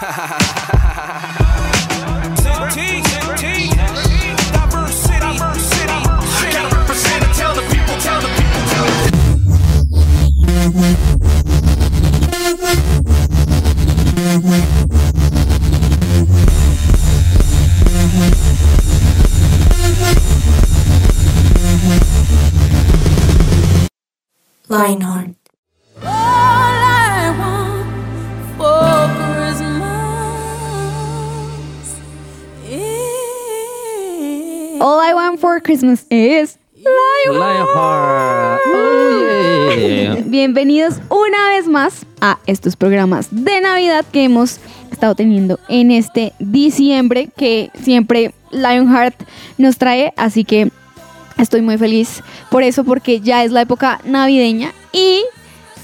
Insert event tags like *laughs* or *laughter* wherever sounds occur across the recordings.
Ha ha ha ha ha ha Christmas is Lionheart. Oh, yeah. Bienvenidos una vez más a estos programas de Navidad que hemos estado teniendo en este diciembre que siempre Lionheart nos trae, así que estoy muy feliz por eso porque ya es la época navideña y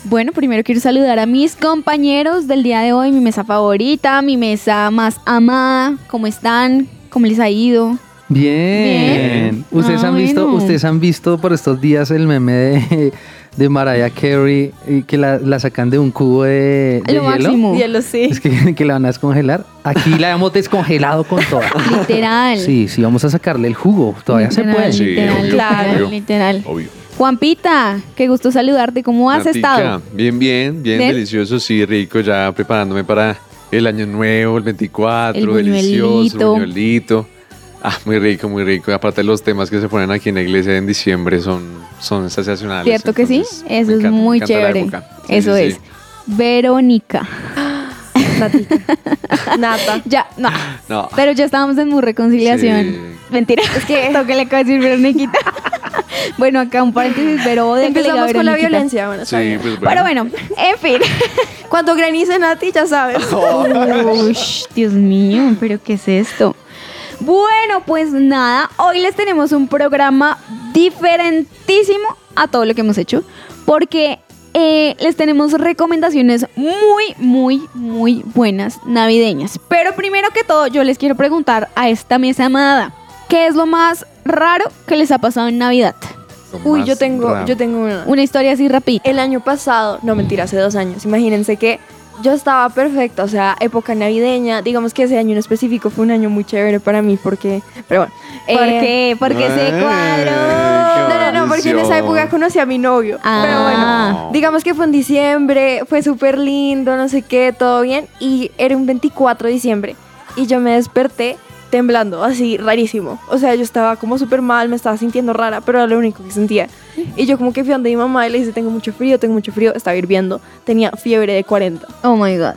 bueno, primero quiero saludar a mis compañeros del día de hoy, mi mesa favorita, mi mesa más amada, ¿cómo están? ¿Cómo les ha ido? Bien. Bien. ¿Ustedes Ah, han visto, bueno. ustedes han visto por estos días el meme de, de Mariah Carey y que la, la sacan de un cubo de, de Lo hielo? máximo. Hielo, sí. Es que, *laughs* que la van a descongelar. Aquí la hemos descongelado con toda. Literal. Sí, sí, vamos a sacarle el jugo. Todavía se Literal, puede. Sí, literal, obvio, literal, obvio. literal. Obvio. Juanpita, qué gusto saludarte. ¿Cómo has Natica, estado? Bien, bien, bien ¿Bien? delicioso, sí, rico, ya preparándome para el año nuevo, el 24, El delicioso, buñuelito. Ah, muy rico, muy rico. Aparte los temas que se ponen aquí en la iglesia en diciembre son, son sensacionales. ¿Cierto que sí? entonces, Eso es encanta, muy chévere. Sí, Eso sí, es. sí. Verónica. *gasps* *laughs* Nata. Ya, no. No. Pero ya estábamos en muy reconciliación. Sí. Mentira. Es que *laughs* esto que le acaba de decir Veroniquita. *laughs* bueno, acá un paréntesis, pero que diga Empezamos con la violencia. Bueno, Sí, pues Pero bueno, en fin. Cuando granice Nati, ya sabes. Ush, Dios mío, pero ¿qué es esto? Bueno, pues nada, hoy les tenemos un programa diferentísimo a todo lo que hemos hecho, porque eh, les tenemos recomendaciones muy, muy, muy buenas navideñas. Pero primero que todo, yo les quiero preguntar a esta mesa amada, ¿qué es lo más raro que les ha pasado en Navidad? Uy, yo tengo, raro. yo tengo una. Una historia así rapidita. El año pasado, no mentira, hace dos años. Imagínense que yo estaba perfecta, o sea, época navideña. Digamos que ese año en específico fue un año muy chévere para mí porque, pero bueno. ¿Por eh, qué? Porque se Ay, cuadró. No, no, no, porque en esa época conocí a mi novio. Ah. Pero bueno, digamos que fue en diciembre, fue súper lindo, no sé qué, todo bien. Y era un 24 de diciembre. Y yo me desperté temblando, así, rarísimo. O sea, yo estaba como súper mal, me estaba sintiendo rara, pero era lo único que sentía. Y yo como que fui a donde mi mamá y le dije, tengo mucho frío, tengo mucho frío, estaba hirviendo. Tenía fiebre de 40, Oh my god.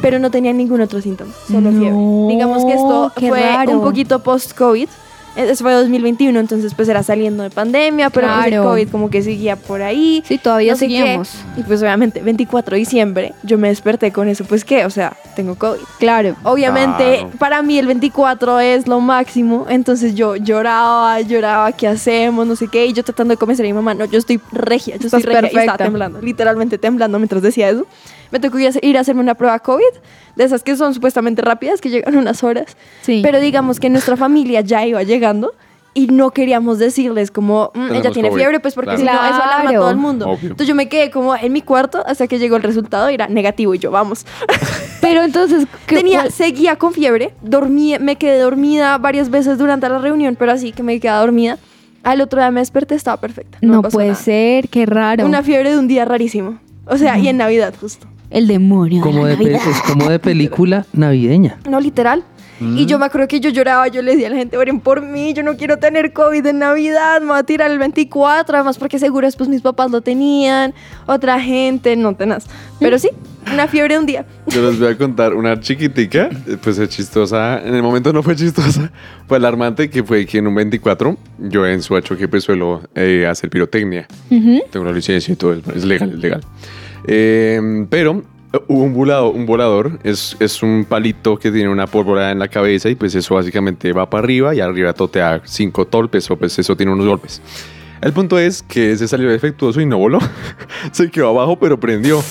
Pero no tenía ningún otro síntoma, solo No, fiebre. Digamos que esto fue raro. un poquito post-COVID. Eso fue 2021, entonces pues era saliendo de pandemia, pero pues el Claro. COVID como que seguía por ahí. Sí, todavía no qué. seguimos. Y pues obviamente 24 de diciembre yo me desperté con eso, pues qué, o sea, tengo COVID. Claro. Obviamente Claro. para mí el 24 es lo máximo, entonces yo lloraba, lloraba, ¿qué hacemos? No sé qué, y yo tratando de convencer a mi mamá, no, yo estoy regia, yo Estás estoy regia, y perfecta. estaba temblando, literalmente temblando mientras decía eso. Me tocó ir a hacerme una prueba COVID, de esas que son supuestamente rápidas, que llegan unas horas. Sí. Pero digamos que nuestra familia ya iba llegando y no queríamos decirles como, "Mm, ella tiene COVID". fiebre, pues porque Claro. si no, eso alarma a todo el mundo. Obvio. Entonces yo me quedé como en mi cuarto hasta que llegó el resultado y era negativo y yo, vamos. *laughs* Pero entonces, ¿qué- Tenía, cuál- seguía con fiebre, dormí, me quedé dormida varias veces durante la reunión, pero así que me quedaba dormida. Al otro día me desperté, estaba perfecta. no, pasó puede nada. ser, qué raro. Una fiebre de un día rarísimo. O sea, y en Navidad justo. El demonio. Como de de la Navidad. es como de película navideña. No, literal. Y yo me acuerdo que yo lloraba, yo le decía a la gente, oren por mí, yo no quiero tener COVID en Navidad, me voy a tirar el 24, además porque seguro después mis papás lo tenían, otra gente, no tenaz. Pero sí, una fiebre de un día. Yo les voy a *laughs* contar una chiquitica, eh, pues es chistosa. En el momento no fue chistosa, *laughs* fue alarmante que fue que en un 24, yo en su que suelo eh, hacer pirotecnia. Ujú. Tengo la licencia y todo, es, es legal, es legal. Eh, pero hubo un volador, un volador es, es un palito que tiene una pólvora en la cabeza y pues eso básicamente va para arriba y arriba totea cinco tolpes o pues eso tiene unos golpes. El punto es que se salió defectuoso y no voló. *laughs* se quedó abajo pero prendió.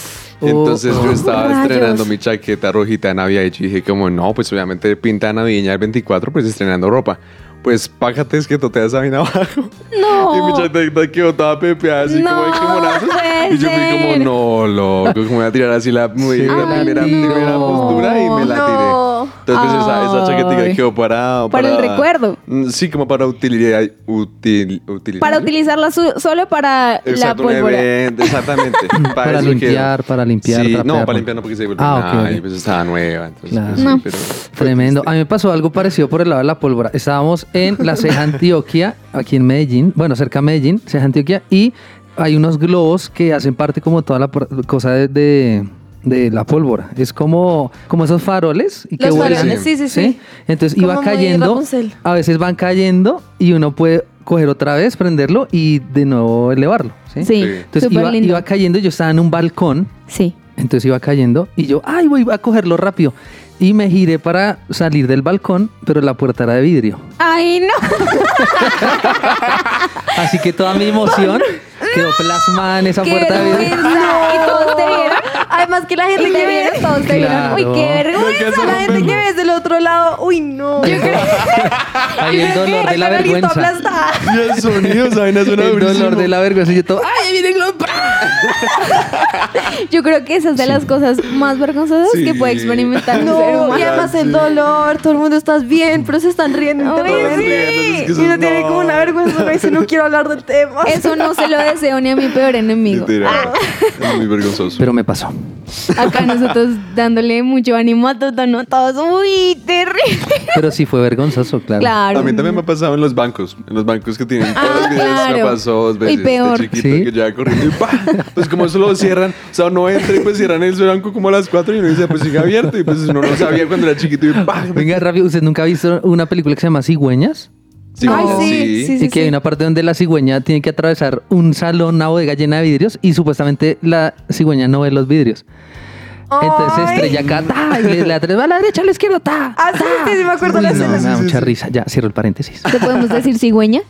Entonces Oh, yo oh. estaba estrenando mi chaqueta rojita de Navidad y dije como no, pues obviamente pinta navideña el 24 pues estrenando ropa. Pues págate es que totea esa vaina abajo. No. *laughs* Y mi chaqueta quedó toda pepeada así como de No, quemonazos. puede Y yo fui como, no, loco, como voy a tirar así la, muy- Sí. la Ay, primera, no. primera postura y me la tiré. No. Entonces pues, esa, esa chaquetica quedó para, Para el recuerdo. Mm, Sí, como para utilidad. Util, utilidad. Para utilizarla su- solo para la Exacto, pólvora. evento, exactamente. *laughs* Para eso limpiar, para limpiar, Sí, no, para ¿no? limpiar no porque se vuelve Ah, nada ok, ok. y pues estaba nueva. Entonces, Claro. pues, sí, No. pero fue Tremendo. A mí me pasó algo parecido por el lado de la pólvora. Estábamos en la Ceja Antioquia, aquí en Medellín, bueno, cerca de Medellín, Ceja Antioquia, y hay unos globos que hacen parte como toda la cosa de, de- de la pólvora. Es como, como esos faroles y que vuelan. faroles, sí, sí, sí. Entonces Como iba cayendo, a veces van cayendo y uno puede coger otra vez, prenderlo y de nuevo elevarlo. Sí. Sí, Entonces iba, iba cayendo, yo estaba en un balcón Sí. entonces iba cayendo y yo, ay, voy a cogerlo rápido. Y me giré para salir del balcón, pero la puerta era de vidrio. Ay, no. *laughs* Así que toda mi emoción *laughs* quedó plasmada en esa puerta de vidrio. vergüenza. ¿Y todos te vieron? Además que la gente ¿Y que vieron? Todos te. Uy, qué No vergüenza. la gente que ves del otro lado, uy, no. Yo creo, *laughs* Ahí el dolor de la Ay, Carolito, vergüenza. aplastada. Y el sonido, vaina suena El dolor de la vergüenza. Y yo todo, ay, viene *laughs* yo creo que esa es de las cosas más vergonzosas Sí. que puede experimentar un ser No, humano. y además el dolor, todo el mundo estás bien, pero se están riendo. Es Y uno es- tiene no. como una vergüenza, me dice, no quiero hablar del tema. Eso no se lo deseo ni a mi peor enemigo. Ah, Es muy vergonzoso. Pero me pasó. Acá nosotros dándole mucho ánimo a todos, ¿no? todos. Uy, terrible. Pero sí fue vergonzoso, claro. Claro. A mí también me ha pasado en los bancos. En los bancos que tienen todos Ah, los videos me claro. pasó dos Y veces. peor. De chiquito ¿Sí? que ya corriendo y ¡pah! Pues como eso lo cierran, o sea, uno entra y pues cierran el banco como a las 4 y uno dice, pues sigue abierto. Y pues uno no sabía cuando era chiquito y ¡pah! Venga, rápido, ¿usted nunca ha visto una película que se llama Cigüeñas? Sí, Ay, sí, sí, y que hay una parte donde la cigüeña tiene que atravesar un salón, una bodega llena de vidrios y supuestamente la cigüeña no ve los vidrios. Entonces se Ay. estrella acá, ta, y le, le atreva a la derecha, a la izquierda, ta. Ah, sí, sí, sí, me acuerdo Uy, la no, escena. me da mucha risa. Ya, cierro el paréntesis. ¿Te podemos decir cigüeña?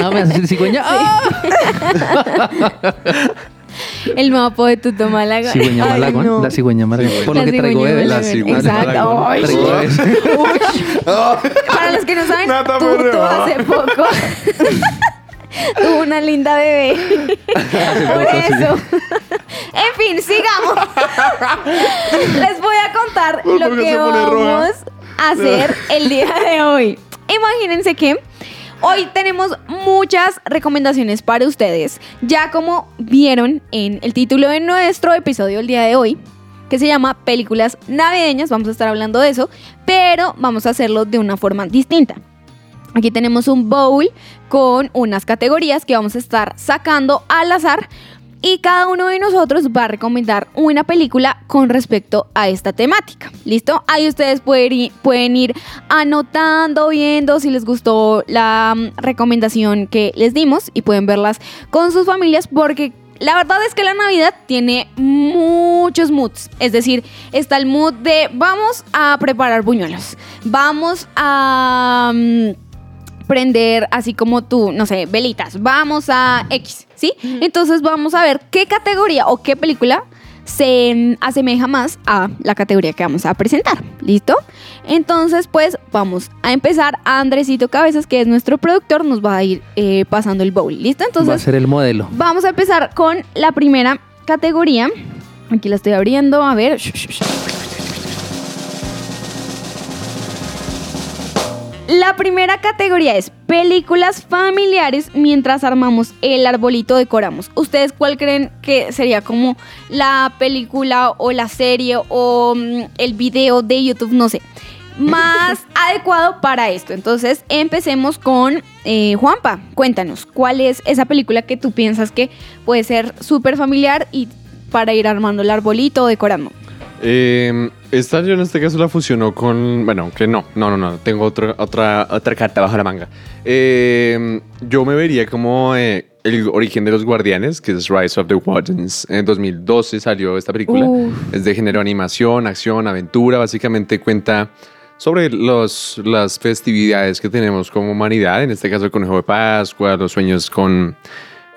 No, *laughs* me vas a decir cigüeña. ¡Ah! *laughs* *laughs* El mapa de Tuto Málaga. Cigüeña Malagón, no. la cigüeña Malagón. Por lo La que traigo bebés. La cigüeña Exacto. Ay. Para los que no saben, Nata Tuto hace poco *laughs* tuvo una linda bebé. Por poco, sí. eso. En fin, sigamos. Les voy a contar ¿Por lo que vamos a hacer el día de hoy. Imagínense que hoy tenemos muchas recomendaciones para ustedes. Ya como vieron en el título de nuestro episodio el día de hoy, que se llama Películas Navideñas, vamos a estar hablando de eso, pero vamos a hacerlo de una forma distinta. Aquí tenemos un bowl con unas categorías que vamos a estar sacando al azar y cada uno de nosotros va a recomendar una película con respecto a esta temática. ¿Listo? Ahí ustedes pueden ir, anotando, viendo si les gustó la mm, recomendación que les dimos y pueden verlas con sus familias porque la verdad es que la Navidad tiene muchos moods. Es decir, está el mood de vamos a preparar buñuelos. Vamos a... mm, prender así como tú, no sé, velitas. Vamos a X, ¿sí? Entonces vamos a ver qué categoría o qué película se asemeja más a la categoría que vamos a presentar. ¿Listo? Entonces, pues vamos a empezar. Andresito Cabezas, que es nuestro productor, nos va a ir eh, pasando el bowl. ¿Listo? Va a Entonces, ser el modelo. vamos a empezar con la primera categoría. Aquí la estoy abriendo. A ver. La primera categoría es películas familiares mientras armamos el arbolito decoramos. ¿Ustedes cuál creen que sería como la película o la serie o mm, el video de YouTube? No sé. Más *laughs* adecuado para esto. Entonces empecemos con eh, Juanpa. Cuéntanos, ¿cuál es esa película que tú piensas que puede ser súper familiar y para ir armando el arbolito o decorando? Eh, esta yo en este caso la fusionó con. Bueno, que no, no, no, no. Tengo otra, otra, otra carta bajo la manga. Eh, yo me vería como eh, el origen de los guardianes, que es Rise of the Guardians. En 2012 salió esta película. Es de género animación, acción, aventura. Básicamente cuenta sobre los, las festividades que tenemos como humanidad. En este caso, el conejo de Pascua, los sueños con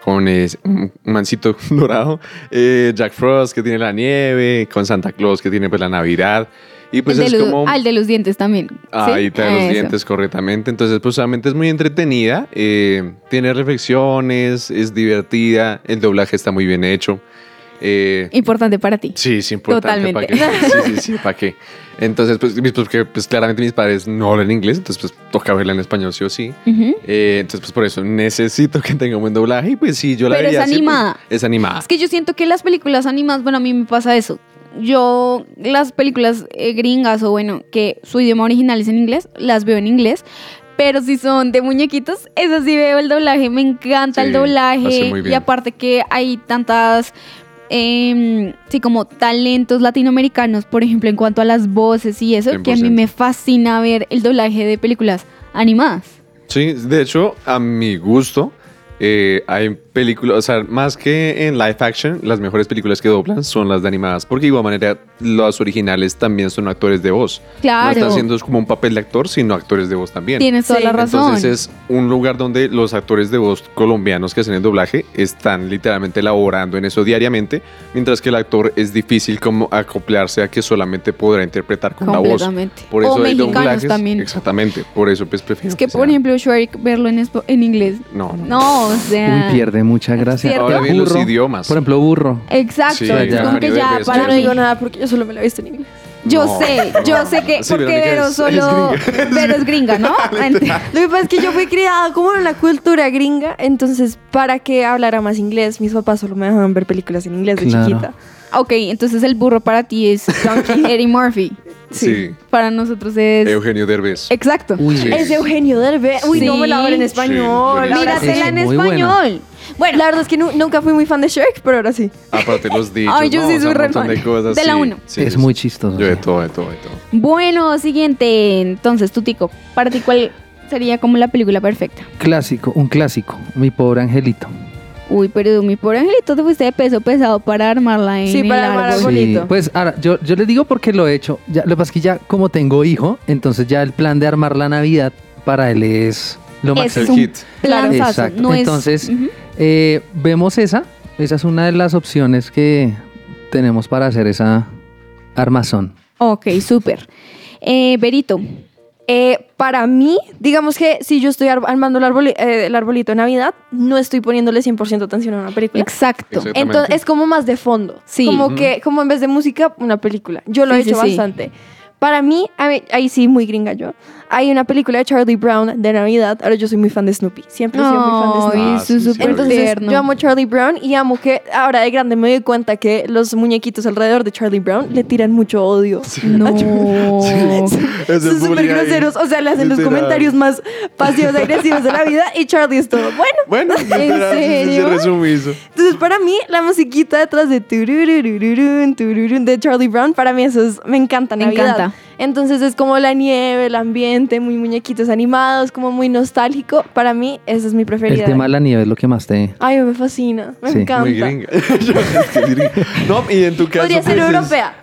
con un mancito *laughs* dorado, eh, Jack Frost que tiene la nieve, con Santa Claus que tiene pues la Navidad. Y pues el es los, como... ah, el de los dientes también. ¿sí? Ahí da los Eso. dientes correctamente. Entonces, pues solamente es muy entretenida, eh, tiene reflexiones, es divertida, el doblaje está muy bien hecho. Eh, Importante para ti. sí, es importante. ¿para Totalmente. qué? *laughs* Sí, sí, sí, ¿para qué? Entonces, pues, porque, pues claramente mis padres no hablan inglés, entonces pues toca verla en español sí o sí. Eh, entonces, pues por eso necesito que tenga un buen doblaje y pues sí, yo la Pero es así, pues, animada. es animada. Es que yo siento que las películas animadas, bueno, a mí me pasa eso. Yo, las películas eh, gringas o bueno, que su idioma original es en inglés, las veo en inglés. Pero si son de muñequitos, esas sí veo el doblaje. Me encanta Sí, el doblaje. Y aparte que hay tantas, em, sí, como talentos latinoamericanos, por ejemplo, en cuanto a las voces y eso, que a mí 100%. me fascina ver el doblaje de películas animadas. Sí, de hecho, a mi gusto, eh, hay películas, o sea, más que en live action, las mejores películas que doblan son las de animadas, porque de igual manera los originales también son actores de voz. No Claro. están haciendo como un papel de actor, sino actores de voz también. Tienes toda Sí. la razón. Entonces es un lugar donde los actores de voz colombianos que hacen el doblaje están literalmente laborando en eso diariamente, mientras que el actor es difícil como acoplarse a que solamente podrá interpretar con la voz. Completamente. Por O eso hay mexicanos doblajes. también. Exactamente, por eso pues prefiero Es que, por sea- ejemplo, Shrek, verlo en, en inglés. no, no. No, o sea. Uy, pierde mucha gracia. ¿Cierto? Ahora bien los idiomas. Por ejemplo, burro. Exacto. Sí, es ya. como que ya para no digo nada porque yo solo me la he visto en inglés. Yo No, sé, yo sé que. Sí, porque Verónica Vero es- solo. es *laughs* Vero es gringa, ¿no? *laughs* Lo que pasa es que yo fui criada como en una cultura gringa, entonces para que hablara más inglés, mis papás solo me dejaban ver películas en inglés de Claro. chiquita. ok, entonces el burro para ti es *laughs* Eddie Murphy. Sí. Para nosotros es. Eugenio Derbez. Exacto. Uy, Sí. Es Eugenio Derbez. Uy, no me la hablo en Sí. español. Míratela. Es en muy español. Bueno, La verdad es que nu- nunca fui muy fan de Shrek, pero ahora sí. Aparte los *laughs* dichos, Ay, yo ¿no? sí O sea, soy un re montón fan. de cosas. De la sí. uno. Sí, es sí, muy sí. chistoso. Yo de sí. todo, de todo, de todo. bueno, siguiente. Entonces, tú, Tico, para ti, ¿cuál sería como la película perfecta? Clásico, un clásico. Mi pobre angelito. Uy, pero mi pobre angelito te fuiste de peso pesado para armarla en Sí, el para armar árbol. algo. Bonito. Pues ahora, yo, yo les digo porque lo he hecho. Ya, lo que pasa es que ya como tengo hijo, entonces ya el plan de armar la Navidad para él es lo máximo. es El hit. planazo, Exacto. no es- Entonces, Ujú. eh, vemos esa. Esa es una de las opciones que tenemos para hacer esa armazón. Ok, súper. Eh, Berito, Eh, para mí, digamos que si yo estoy ar- armando el, arboli- eh, el arbolito de Navidad, no estoy poniéndole 100% atención a una película. exacto. Entonces es como más de fondo. Sí. Como Ujú. que, como en vez de música, una película. Yo lo Sí, he hecho sí, sí. bastante. Para mí, a mí- ahí sí, muy gringa yo. Hay una película de Charlie Brown de Navidad. Ahora yo soy muy fan de Snoopy. Siempre he sido muy fan de Snoopy. Ah, sí, sí. súper Entonces, tierno. yo amo Charlie Brown y amo que ahora de grande me doy cuenta que los muñequitos alrededor de Charlie Brown le tiran mucho odio. *laughs* No. Es el Son súper groseros. O sea, le hacen los comentarios más pasivos agresivos de la vida y Charlie es todo. Bueno, Bueno, sí, sí, sí, serio? entonces para mí la musiquita detrás de tururun de Charlie Brown, para mí eso es, me encanta Me Navidad. encanta. Entonces es como la nieve, el ambiente, muy muñequitos animados, como muy nostálgico. Para mí esa es mi preferida. El tema de la nieve es lo que más te... Ay, me fascina, me Sí. encanta. Muy gringa. *laughs* Yo, es que gringa. No, y en tu caso. Podría ser pues, es- europea.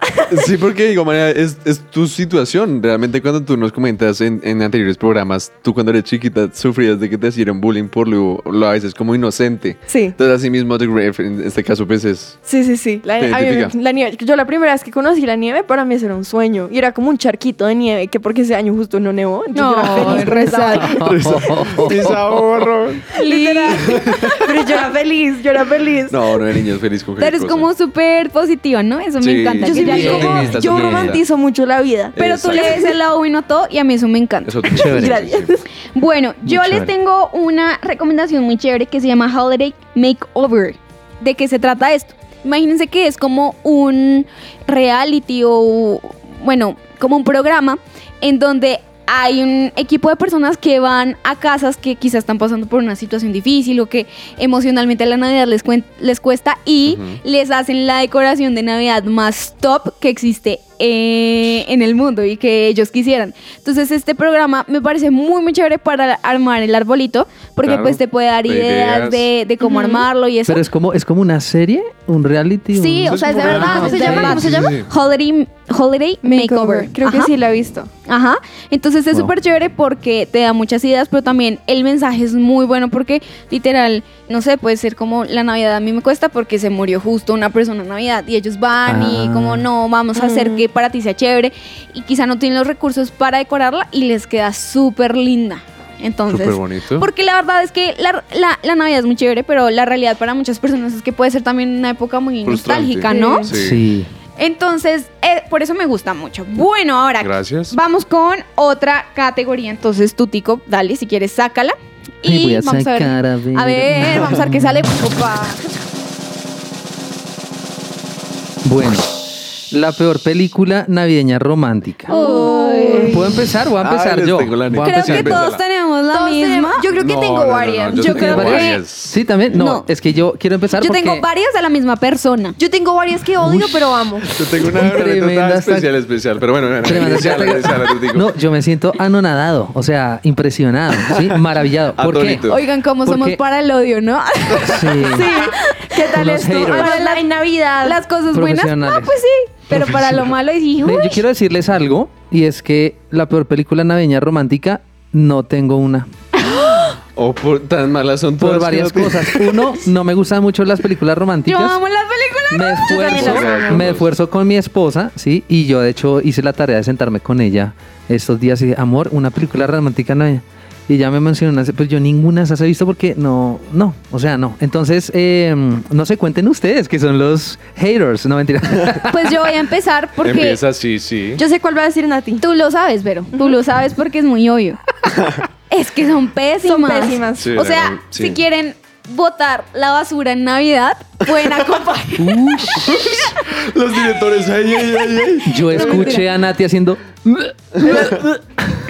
Sí, porque digo, manera, es, es tu situación. Realmente cuando tú nos comentas en, en anteriores programas, tú cuando eres chiquita sufrías de que te hicieran bullying por lo, lo a veces como inocente. Sí. Entonces así mismo The Grave, en este caso pues es... Sí, sí, sí. La, mí la nieve. Yo la primera vez que conocí la nieve, para mí eso era un sueño. Y era como un charquito de nieve, que porque ese año justo no nevó. Era No, vaina. ¡Desaborro! *laughs* Literal. Pero yo era feliz, yo era feliz. No, no de niños feliz con Pero es como súper positiva, ¿no? Eso me encanta. Yo soy muy como- romantizo mucho la vida. Pero tú le ves el lado bueno a todo y a mí eso me encanta. Eso *laughs* Chévere. Gracias. Bueno, yo les tengo una recomendación muy chévere que se llama Holiday Makeover. ¿De qué se trata esto? Imagínense que es como un reality o, bueno, como un programa en donde hay un equipo de personas que van a casas que quizás están pasando por una situación difícil o que emocionalmente la Navidad les, les cuesta y les hacen la decoración de Navidad más top que existe eh, en el mundo y que ellos quisieran. Entonces este programa me parece muy muy chévere para armar el arbolito porque Claro, pues te puede dar de ideas, ideas. de, de cómo Ujú. armarlo y eso. Pero es como, es como una serie, un reality. Sí, un- o sea, es de verdad. ¿Cómo se llama? ¿Cómo se llama? sí. Holiday, Holiday Makeover. Creo que Ajá. sí la he visto. Ajá. Entonces es Wow. súper chévere porque te da muchas ideas, pero también el mensaje es muy bueno porque literal no sé, puede ser como la Navidad a mí me cuesta porque se murió justo una persona en Navidad y ellos van y Ah. como no, vamos a hacer que para ti sea chévere y quizá no tienen los recursos para decorarla y les queda súper linda. Entonces, Súper bonito. porque la verdad es que la, la- la Navidad es muy chévere, pero la realidad para muchas personas es que puede ser también una época muy Frustrante. nostálgica, ¿no? Sí. Sí. Entonces, eh, por eso me gusta mucho. Bueno, ahora Gracias. vamos con otra categoría. Entonces, tú, Tico, dale, si quieres, sácala. Y voy a vamos a ver. sacar, a ver. A ver, vamos a ver qué sale. Opa. Bueno, la peor película navideña romántica. Uy. ¿Puedo empezar? Voy a Ay, empezar les yo. tengo la Voy a Creo empezar que todos la misma. yo creo que No, tengo no, no, no, varias. yo Yo tengo creo que- varias. Sí, también. No, No. es que yo quiero empezar Yo porque... tengo varias de la misma persona. Yo tengo varias que odio, pero amo. Yo tengo una Tremenda anécdota sac- especial, especial. Pero bueno, Tremenda especial, especial, digo. No, yo me siento anonadado, o sea, impresionado, ¿sí? Maravillado. ¿Por qué? Atónito. Oigan, cómo ¿Por somos qué? para el odio, ¿no? Sí. *laughs* ¿Qué tal Unos esto? haters. Ahora la en Navidad. Las cosas buenas, Profesionales. no, pues sí. Pero para lo malo, dije, Ve, uy. Yo quiero decirles algo, y es que la peor película navideña romántica no tengo una. *gasps* O por tan malas son todas. Por varias que no te- cosas. Uno, no me gustan mucho las películas Yo románticas. amo las películas. Me también esfuerzo, las amo. me esfuerzo con mi esposa, ¿sí? Y yo, de hecho, hice la tarea de sentarme con ella estos días y dije, amor, una película romántica navideña. Y ya me mencionó, una, pues yo ninguna de esas he visto porque no, no, o sea, no. Entonces, eh, no se cuenten ustedes que son los haters, no mentira. *laughs* Pues yo voy a empezar porque Empieza, sí, sí. Yo sé cuál va a decir Nati. tú lo sabes, pero tú lo sabes porque es muy obvio. *laughs* es que son pésimas. Son pésimas. Sí, o sea, sí. si quieren botar la basura en Navidad, pueden *laughs* acompañar. Los directores, ay, ay, ay, ay. Yo escuché a Nati haciendo...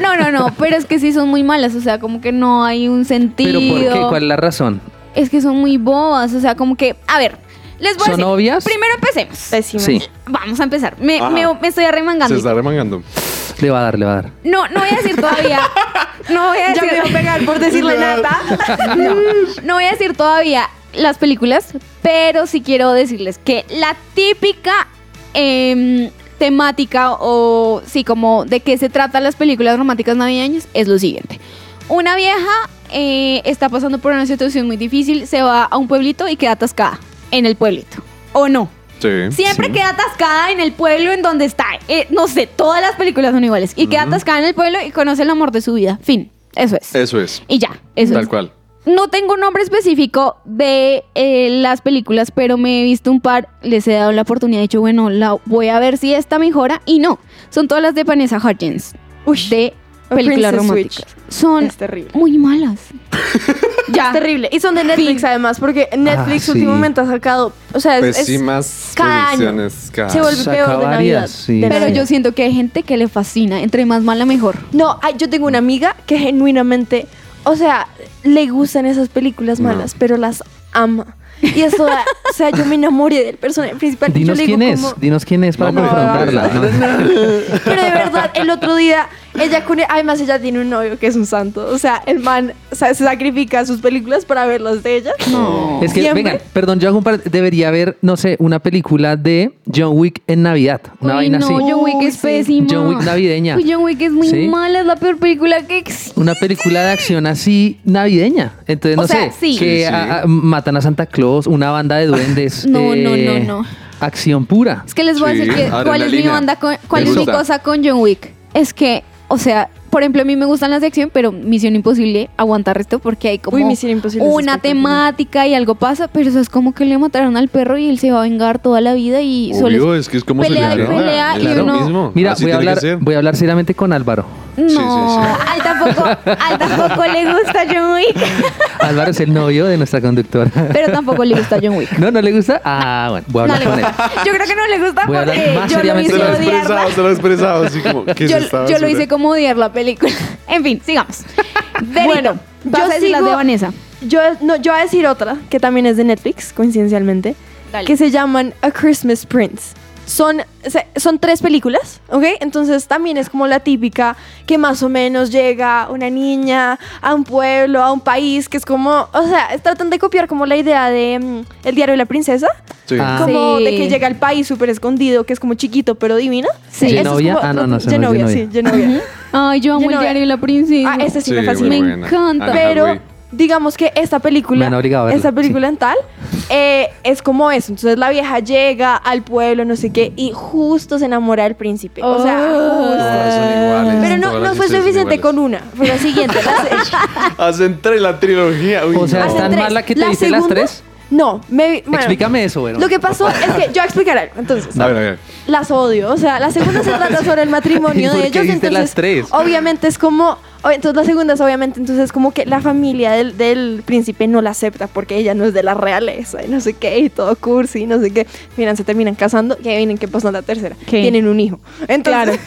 No, no, no, pero es que sí son muy malas, o sea, como que no hay un sentido. ¿Pero por qué? ¿Cuál es la razón? Es que son muy bobas, o sea, como que, a ver, les voy a ¿Son decir. obvias? Primero empecemos. Pésimas. Sí, Vamos a empezar. Me, Ajá. me- me estoy arremangando. Se está remangando. le va a dar, le va a dar. No, no voy a decir todavía. No voy a *laughs* Ya decir. me voy a pegar por decirle *laughs* nada. No, no voy a decir todavía las películas, pero sí quiero decirles que la típica em, temática o sí, como de qué se tratan las películas románticas navideñas es lo siguiente. Una vieja eh, está pasando por una situación muy difícil, se va a un pueblito y queda atascada en el pueblito. ¿O no? Sí. Siempre Sí. queda atascada en el pueblo en donde está. Eh, no sé, todas las películas son iguales. Y queda atascada en el pueblo y conoce el amor de su vida. Fin. Eso es. Eso es. Y ya, eso Tal es. cual. No tengo un nombre específico de eh, las películas, pero me he visto un par, les he dado la oportunidad, he dicho, bueno, la voy a ver si esta mejora. Y no, son todas las de Vanessa Hudgens, Uy, de películas románticas. Switch. Son es terrible. muy malas. *laughs* ya. Es terrible. Y son de Netflix Fin. además, porque Netflix Ah, sí. últimamente ha sacado, o sea, es, es- Pésimas cada año producciones. cada- se vuelve Saca peor de varias, Navidad. sí. de Pero yo siento que hay gente que le fascina. Entre más mala, mejor. No, ay, yo tengo una amiga que genuinamente, o sea, le gustan esas películas No. malas, pero las ama. Y eso, da- o sea, yo me enamoré del personaje principal. y yo Dinos le digo quién es, dinos quién es para No, confrontarla. no, ¿no? Pero de verdad, el otro día, ella con además ella tiene un novio que es un santo. O sea, el man o sea, se sacrifica sus películas para ver las de ella. No. Es que, Siempre. vengan, perdón, yo hago un par- debería haber, no sé, una película de John Wick en Navidad. Una Uy, vaina no, así. John Wick es sí. pésima. John Wick navideña. Uy, John Wick es muy Sí. mala, es la peor película que existe. Una película de acción así navideña. Entonces, O no sea, sé, sí. que Sí, sí. a- a- matan a Santa Claus, una banda de duendes. *laughs* No, no, eh, no, no. Acción pura. Es que les voy Sí, a decir que, cuál es mi banda con, cuál Me es mi cosa con John Wick. Es que, o sea, por ejemplo, a mí me gustan las de acción, pero Misión Imposible aguantar esto porque hay como Uy, Misión Imposible es una temática y algo pasa, pero eso es como que le mataron al perro y él se va a vengar toda la vida y solo Obvio, es que es como pelea se y le pelea y Es lo uno- mismo. Mira, Así voy a, hablar, voy a hablar seriamente con Álvaro. No, Sí, sí, sí. A, él tampoco, a él tampoco le gusta John Wick, *laughs* Álvaro es el novio de nuestra conductora. pero tampoco le gusta John Wick. ¿No? ¿No le gusta? Ah, bueno, voy a No hablar le con él. Yo creo que no le gusta Voy porque más yo lo hice Se lo he odiarla. expresado, se lo he expresado, así como, ¿qué yo, yo lo hice como odiar la película. En fin, sigamos. Verito, Bueno, yo a decir las sigo- de Vanessa. Yo, no, yo voy a decir otra, que también es de Netflix, coincidencialmente, Dale. que se llaman A Christmas Prince. Son, son tres películas, ¿ok? Entonces también es como la típica que más o menos llega una niña a un pueblo, a un país, que es como, o sea, tratan de copiar como la idea de mm, El diario de la princesa, Sí. Ah. como Sí. de que llega al país súper escogido, que es como chiquito pero divino. Sí. ¿Genovia? como- Ah, no, no, ese no es Genovia, Genovia. sí, Genovia. Ay, yo amo el Genovia. diario de la princesa. Ah, ese sí, me Sí, fascina. muy Me encanta. Pero. Digamos que esta Me película, a esta película en tal, eh, es como eso. Entonces la vieja llega al pueblo, no sé qué, y justo se enamora del príncipe. O sea, Oh. justo. Pero no, no fue suficiente con una. Fue la siguiente. la- *laughs* Hacen tres la trilogía. Uy, O sea, no. ¿es tan mala que te La dice las tres? No, me, bueno, Explícame eso, bueno. Lo que pasó es que yo voy a explicar algo. Entonces, A ver, a ver. las odio. O sea, la segunda se trata sobre el *laughs* ¿Y matrimonio de ellos. Entonces, las tres? obviamente es como. o- Entonces, la segunda es obviamente, entonces, como que la familia del, del príncipe no la acepta porque ella no es de la realeza y no sé qué, y todo cursi y no sé qué. Miran, se terminan casando y ahí vienen qué pasó en la tercera. ¿Qué? Tienen un hijo. Entonces,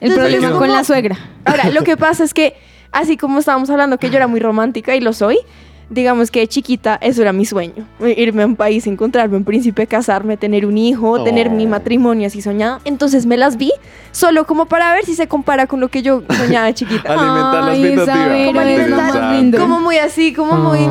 El *laughs* Entonces, problema con la suegra. Ahora, lo que pasa es que, así como estábamos hablando que yo era muy romántica y lo soy, digamos que de chiquita eso era mi sueño. Irme a un país, encontrarme un príncipe, casarme, tener un hijo, tener mi Oh. matrimonio así soñado. Entonces me las vi solo como para ver si se compara con lo que yo soñaba de chiquita. *laughs* Alimentar la Ay, expectativa. Isabel, Como. Como muy así, como muy... Oh.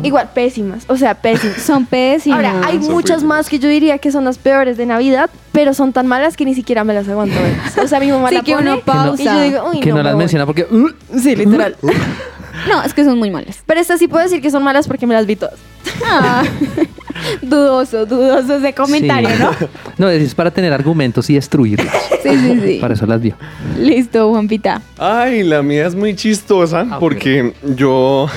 mm, igual, pésimas. O sea, pésimas. Son pésimos. Ahora, hay Son muchas pésimas. más que yo diría que son las peores de Navidad, pero son tan malas que ni siquiera me las aguanto ver. O sea, mi mamá Sí, la que pone uno pausa. y yo digo, uy, que no, me las voy". menciona porque... uh, Sí, literal. No, es que son muy malas. Pero estas sí puedo decir que son malas porque me las vi todas. Ah, *laughs* dudoso, dudoso ese comentario, sí. ¿no? *laughs* No, es para tener argumentos y destruirlas. *laughs* Sí, sí, sí. Para eso las vio. Listo, Juanpita. Ay, la mía es muy chistosa Ah, porque yo,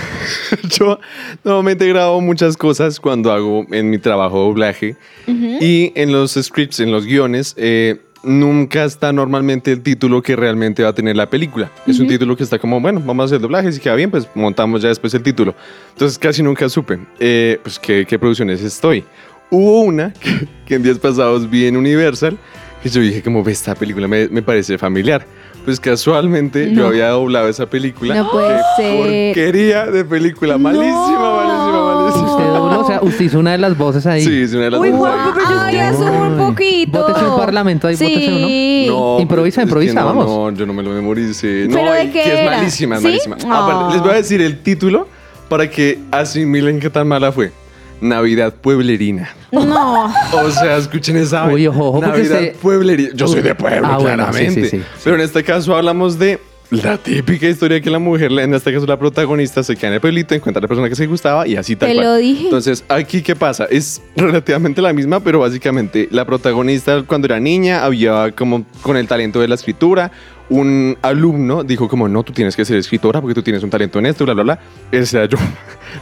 yo normalmente grabo muchas cosas cuando hago en mi trabajo doblaje y en los scripts, en los guiones, eh, nunca está normalmente el título que realmente va a tener la película. Es un título que está como, bueno, vamos a hacer doblaje, si queda bien, pues montamos ya después el título. Entonces casi nunca supe, eh, pues, qué, qué producciones estoy. Hubo una *laughs* que, que en días pasados vi en Universal y yo dije como, ve, esta película me, me parece familiar. Pues casualmente yo No. había doblado esa película. No puede ser. Porquería de película, malísima, malísima, malísima. O sea, usted hizo una de las voces ahí. Sí, es una de las Uy, pero yo Ay, quiero- eso un poquito. Bótese un parlamento ahí, bótese uno. sí. No, Improvisa, es que improvisa, no, vamos. No, yo no me lo memoricé. ¿Pero no, de qué que es era? malísima, es ¿Sí? malísima. Ah. Aparte, les voy a decir el título para que asimilen qué tan mala fue. Navidad Pueblerina. No. *laughs* O sea, escuchen esa. Uy, ojo, ojo, porque Navidad usted- Pueblerina. Yo soy de pueblo, Ah, bueno, claramente. sí, sí, sí, sí. Pero en este caso hablamos de la típica historia que la mujer, en este caso la protagonista, se queda en el pueblito, encuentra a la persona que se gustaba y así tal Te cual. lo dije. Entonces, aquí, ¿qué pasa? Es relativamente la misma, pero básicamente la protagonista cuando era niña había como con el talento de la escritura. Un alumno dijo como, no, tú tienes que ser escritora porque tú tienes un talento en esto, bla, bla, bla. Ese era yo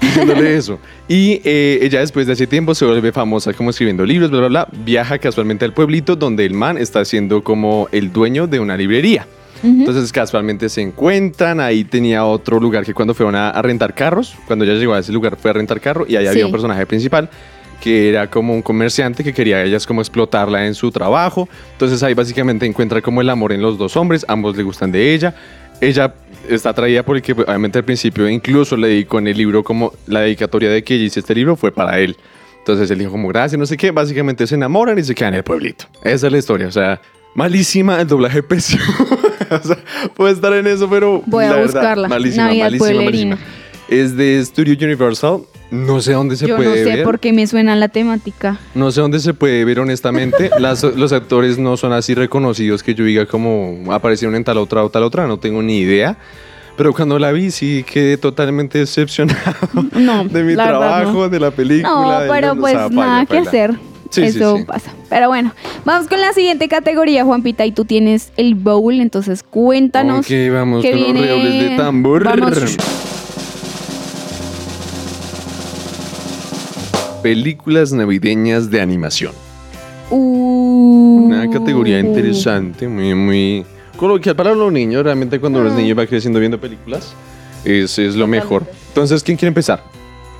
diciéndole eso. Y eh, ella después de ese tiempo se vuelve famosa como escribiendo libros, bla, bla, bla. Viaja casualmente al pueblito donde el man está siendo como el dueño de una librería. Entonces casualmente se encuentran, ahí tenía otro lugar que cuando fueron a, a rentar carros, cuando ella llegó a ese lugar fue a rentar carro y ahí Sí. había un personaje principal que era como un comerciante que quería a ellas como explotarla en su trabajo. Entonces ahí básicamente encuentra como el amor en los dos hombres, ambos le gustan de ella. Ella está atraída porque obviamente al principio incluso le dedicó en el libro como la dedicatoria de que ella hice este libro fue para él. Entonces él dijo como gracias, no sé qué, básicamente se enamoran y se quedan en el pueblito. Esa es la historia, o sea, malísima, el doblaje *laughs* pésimo. o sea, puede estar en eso, pero Voy a la verdad, buscarla. malísima, Navidad malísima, pueblerina. malísima. Es de Studio Universal, no sé dónde se Yo no puede sé ver. por qué me suena la temática. No sé dónde se puede ver honestamente. *laughs* Las- los actores no son así reconocidos que yo diga como aparecieron en tal otra o tal otra, no tengo ni idea. Pero cuando la vi sí quedé totalmente decepcionado No, *laughs* de mi trabajo, no. de la película. No, pero o pues sea, nada paila, que hacer. Sí, Eso sí. pasa. Pero bueno, vamos con la siguiente categoría, Juanpita, y tú tienes el bowl, entonces cuéntanos. Ok, vamos qué con los redobles de tambor. Vamos. Películas navideñas de animación. Uh. Una categoría interesante, muy, muy coloquial para los niños. Realmente cuando Ah. los niños van creciendo viendo películas, es, es lo mejor. Entonces, ¿quién quiere empezar?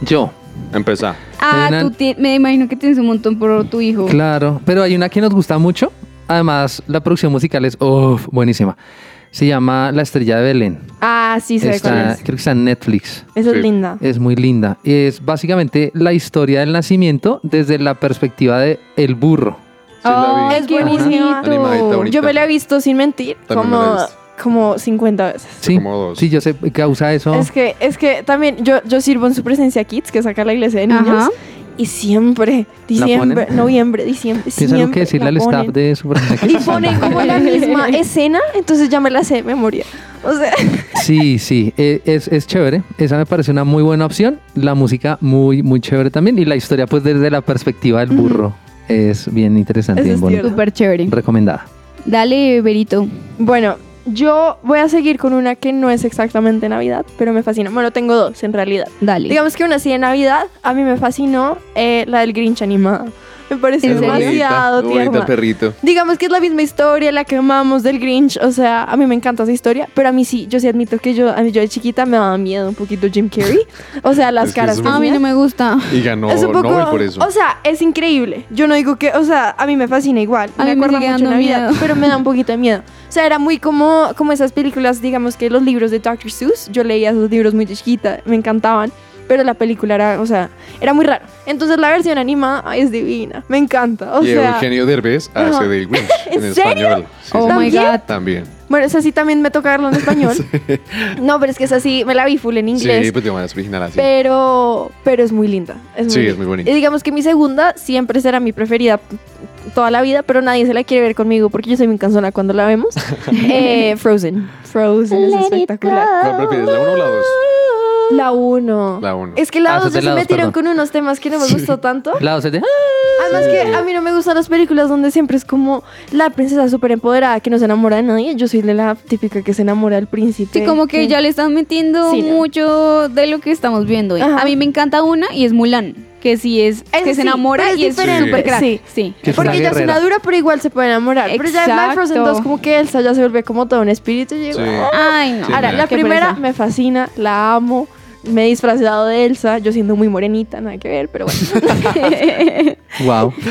Yo. Empezar. Ah, una- tú me imagino que tienes un montón por tu hijo. Claro, pero hay una que nos gusta mucho. Además, la producción musical es uf, buenísima. Se llama La Estrella de Belén. Ah, sí, es. creo que está en Netflix. Esa Sí. es linda. Es muy linda. Es básicamente la historia del nacimiento desde la perspectiva de el burro. Sí, vi. es buenísima. Yo me la he visto sin mentir También me la he como. Como 50 veces. Sí, Como dos. sí, yo sé que causa eso. Es que, es que también yo, yo sirvo en su presencia Kids, que saca la iglesia de niños. Ajá. Y siempre, diciembre, noviembre, diciembre, ¿Tienes algo siempre que decirle al staff de su Y ponen como la *laughs* misma escena, entonces ya me la sé de memoria. O sea, *laughs* Sí, sí, eh, es, es chévere. Esa me parece una muy buena opción. La música muy, muy chévere también. Y la historia, pues desde la perspectiva del burro, es bien interesante, bien es bonita. cierto. Súper chévere. Recomendada. Dale, Berito. bueno, yo voy a seguir con una que no es exactamente Navidad, pero me fascina. Bueno, tengo dos en realidad. Dale. Digamos que una sí de Navidad, a mí me fascinó eh, la del Grinch animada. *laughs* Me parece ¿En serio? demasiado bonita, perrito. Digamos que es la misma historia, la que amamos del Grinch. O sea, a mí me encanta esa historia, pero a mí sí, yo sí admito que yo, a mí yo de chiquita me daba miedo un poquito Jim Carrey. O sea, las Es caras es a mí no me gusta. Y ganó es un poco, Nobel por eso. o sea, es increíble. Yo no digo que, o sea, a mí me fascina igual. A me mí me acuerda sigue mucho Navidad, miedo. pero me da un poquito de miedo. O sea, era muy como, como esas películas, digamos que los libros de Dr. Seuss. Yo leía esos libros muy de chiquita, me encantaban. Pero la película era, o sea, era muy raro. Entonces la versión animada es divina. Me encanta. O y sea, Eugenio Derbez hace del Grinch *laughs* en, español. Sí, Oh sí. my ¿También? God. También. bueno, esa sí también me toca verlo en español. *laughs* No, pero es que esa sí me la vi full en inglés. Sí, pues de manera original así. Pero, pero es muy linda. Es muy Sí, es muy bonita. Y digamos que mi segunda siempre será mi preferida toda la vida, pero nadie se la quiere ver conmigo porque yo soy muy cansona cuando la vemos. *laughs* Eh, Frozen. Frozen es espectacular. ¿Cuál prefieres, la 1 o la 2? La 1. La 1. Es que la Ah, 2 esa es de se la metieron perdón. con unos temas que no me gustó tanto. La dos es de- Además que a mí no me gustan las películas donde siempre es como la princesa súper empoderada que no se enamora de nadie. Yo soy de la típica que se enamora del príncipe. Sí, como que ya le están metiendo Sí, no. mucho de lo que estamos viendo. hoy. A mí me encanta una y es Mulan, que sí es que se enamora es y es diferente. súper crack. Sí. Sí. Porque ella es una dura, pero igual se puede enamorar. Pero ya en Frozen Exacto. 2 como que Elsa ya se vuelve como todo un espíritu. y yo digo, Sí. "Ah". Ay, no. Sí, Ahora, mira. la primera pereza. me fascina, la amo. Me he disfrazado de Elsa, yo siendo muy morenita, nada que ver, pero bueno. Wow. *laughs*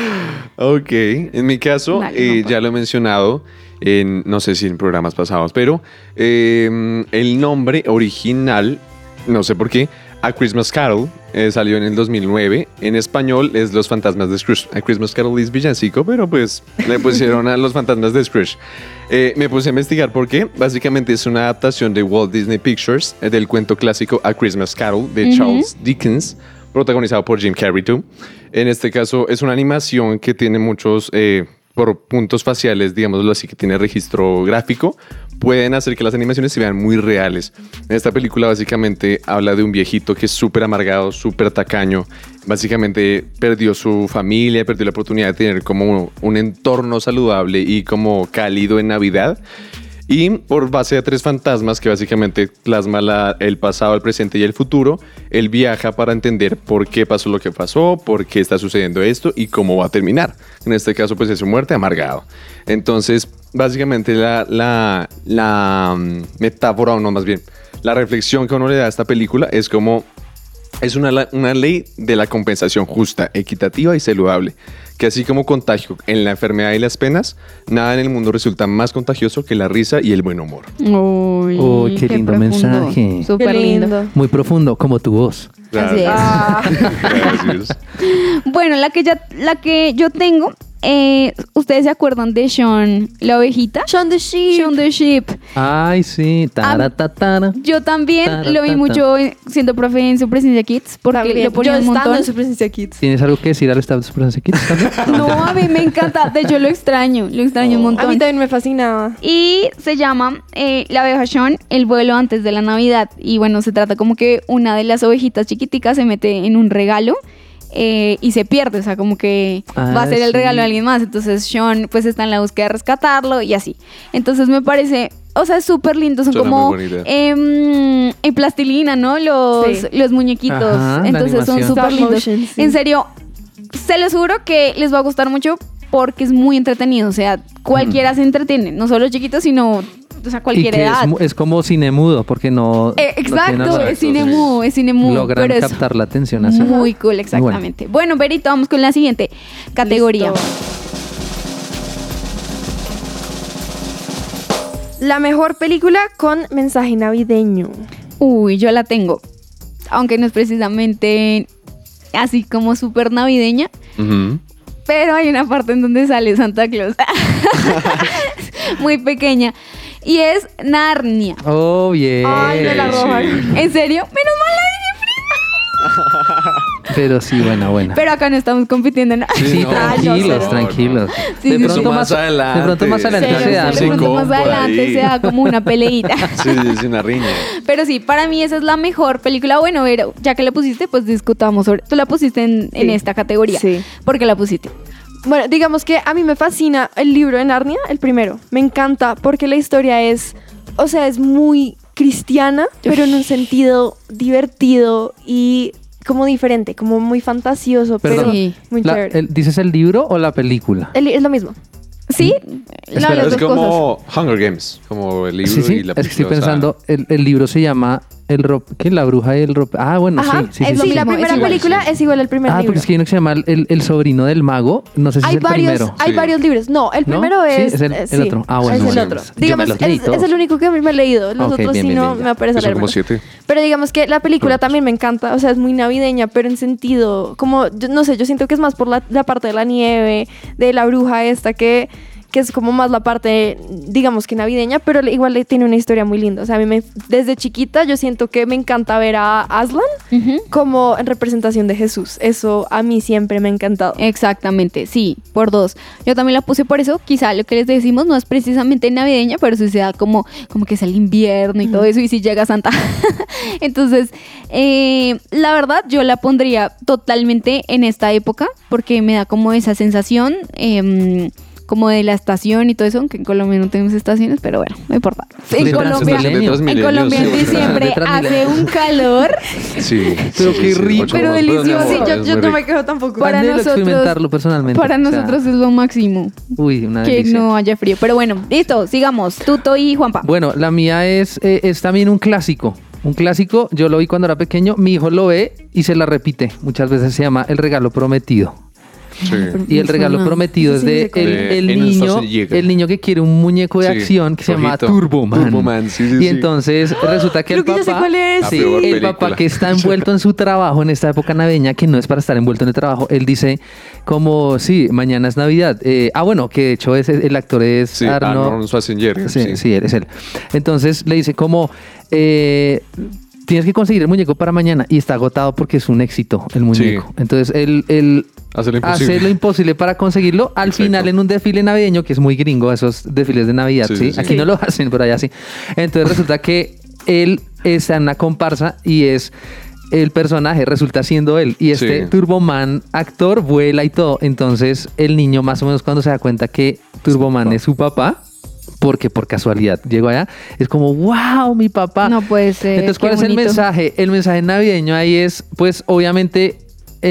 Ok, en mi caso, Dale, eh, ya lo he mencionado en, no sé si en programas pasados, pero eh, el nombre original, no sé por qué, A Christmas Carol, eh, salió en el 2009. En español es Los Fantasmas de Scrooge. A Christmas Carol es villancico, pero pues le pusieron a Los Fantasmas de Scrooge. Eh, me puse a investigar por qué. Básicamente es una adaptación de Walt Disney Pictures eh, del cuento clásico A Christmas Carol de. Charles Dickens, protagonizado por Jim Carrey. too. En este caso es una animación que tiene muchos, por puntos faciales, digámoslo así, que tiene registro gráfico, pueden hacer que las animaciones se vean muy reales. Esta película básicamente habla de un viejito que es súper amargado, súper tacaño. Básicamente perdió su familia, perdió la oportunidad de tener como un entorno saludable y como cálido en Navidad. Y por base a tres fantasmas que básicamente plasma la- el pasado, el presente y el futuro, él viaja para entender por qué pasó lo que pasó, por qué está sucediendo esto y cómo va a terminar. En este caso, pues es su muerte amargado. Entonces, básicamente la, la, la mm, metáfora, o no más bien, la reflexión que uno le da a esta película es como es una, una ley de la compensación justa, equitativa y saludable, que así como contagio en la enfermedad y las penas, nada en el mundo resulta más contagioso que la risa y el buen humor. Uy, Uy, qué lindo mensaje. Súper lindo. lindo. Muy profundo, como tu voz. Así es. Ah, *laughs* Gracias. Bueno, la que ya, la que yo tengo, eh, ¿ustedes se acuerdan de Sean, la ovejita? Shaun the Sheep. Sean the Sheep. Ay, sí. Taratatara. Yo también Tara, lo vi mucho en- siendo profe en su presencia Kids, porque También. lo ponía Yo un montón. en su presencia kids. ¿Tienes algo que decir al staff de Superanza Kids también? *laughs* No, a mí me encanta. De hecho, lo extraño. Lo extraño un A montón. mí también me fascinaba. Y se llama eh, La oveja Sean, el vuelo antes de la Navidad. Y bueno, se trata como que una de las ovejitas chiquiticas se mete en un regalo eh, y se pierde. O sea, como que va a Ah, ser el regalo de alguien más. Entonces Sean pues está en la búsqueda de rescatarlo y así. Entonces me parece... O sea, es súper lindo, son Suena como em, en plastilina, ¿no? Los, Sí. los muñequitos. Ajá, Entonces son súper lindos. sí. En serio, se los juro que les va a gustar mucho porque es muy entretenido. O sea, cualquiera se entretiene, no solo chiquitos, sino o sea, Y cualquier que edad. es como cine mudo, porque no. Eh, no exacto, nada- es cine mudo, es cine mudo. Logran pero es captar la atención así. muy cool, exactamente. Bueno, Berito, vamos con la siguiente categoría. Listo. La mejor película con mensaje navideño. Uy, yo la tengo. Aunque no es precisamente así como súper navideña, pero hay una parte en donde sale Santa Claus. *laughs* *laughs* muy pequeña. Y es Narnia. Oh, bien. Ay, me la Sí. roban. ¿En serio? Menos mal la dije Pero sí, buena, buena. Pero acá no estamos compitiendo en nada. Sí, no, tranquilos, no, tranquilos. Sí, de, sí, pronto sí. más, Más adelante. de pronto más adelante Sí, se de Sí, pronto más adelante ahí. se da como una peleita. *laughs* Sí, sí, sí, una riña. Pero sí, para mí esa es la mejor película. Bueno, Vero, ya que la pusiste, pues discutamos sobre. Tú la pusiste en, en Sí. esta categoría. Sí. ¿Por qué la pusiste? Bueno, digamos que a mí me fascina el libro de Narnia, el primero. Me encanta porque la historia es, o sea, es muy cristiana, pero en un sentido divertido y como diferente, como muy fantasioso, pero Perdón. Sí. muy La- chévere. el- ¿Dices el libro o la película? El- es lo mismo. ¿Sí? Espera, las es dos cosas. como Hunger Games, como el libro sí, sí. y la es que estoy película, o sea, pensando, el, el libro se llama el ro ¿qué? La bruja y el rope. Ah, bueno, Ajá, sí, sí, es sí. sí, sí. la primera es igual, película sí. es igual al primer Ah, libro. porque es que hay uno que se llama el, el sobrino del mago. No sé si hay es el varios, primero. hay Sí. varios libros. No, el ¿No? primero Sí, es, es el- el sí, otro. Ah, bueno, es el bueno, otro. Digamos, es, es el único que a mí me he leído. Los otros bien, sí bien, no bien, me aparece que son como siete. Pero digamos que la película también me encanta, o sea, es muy navideña, pero en sentido, como, yo no sé, yo siento que es más por la, la parte de la nieve, de la bruja esta, que, que es como más la parte, digamos que navideña, pero igual tiene una historia muy linda. O sea, a mí me, desde chiquita yo siento que me encanta ver a Aslan como en representación de Jesús. Eso a mí siempre me ha encantado. Exactamente, sí, por dos. Yo también la puse por eso. Quizá lo que les decimos no es precisamente navideña, pero sí se da como, como que es el invierno y todo eso, y si llega Santa. *laughs* Entonces, eh, la verdad, yo la pondría totalmente en esta época, porque me da como esa sensación. em, como de la estación y todo eso, aunque en Colombia no tenemos estaciones, pero bueno, no importa. En De Colombia, en Colombia en diciembre hace un calor Sí. Pero sí, qué rico. Pero delicioso. Sí, yo- yo no me quedo tampoco. Para Anhelo nosotros- experimentarlo personalmente. Para o sea, nosotros es lo máximo. Uy, una que delicia. no haya frío. Pero bueno, listo, sigamos. Tuto y Juanpa. Bueno, la mía es, eh, es también un clásico. Un clásico, yo lo vi cuando era pequeño, mi hijo lo ve y se la repite. Muchas veces se llama El regalo prometido. Sí. Y el regalo prometido es de el, niño, el niño que quiere un muñeco de Sí, acción que se llama rojito. Turboman. Turboman, sí, sí, y sí. entonces resulta que el Creo que papá, cuál es. La sí, peor el papá que está envuelto en su trabajo en esta época navideña, que no es para estar envuelto en el trabajo, él dice como, sí, mañana es Navidad. Eh, ah, bueno, que de hecho es, el actor es Sí, Arnold. Arnold Schwarzenegger. Sí, sí, él es él. Entonces le dice como, eh, tienes que conseguir el muñeco para mañana y está agotado porque es un éxito el muñeco. Entonces él, él Hace lo imposible. hace lo imposible para conseguirlo. Al Exacto. final en un desfile navideño, que es muy gringo, esos desfiles de Navidad, ¿sí? Sí, sí, sí. Aquí Sí. no lo *laughs* hacen, pero allá sí. Entonces resulta que él está en una comparsa y es... El personaje resulta siendo él y este Sí. Turboman actor vuela y todo. Entonces el niño más o menos cuando se da cuenta que Turboman es su papá, porque por casualidad llegó allá, es como, wow, mi papá. No puede ser. Entonces, qué ¿cuál es el mensaje? El mensaje navideño ahí es, pues, obviamente,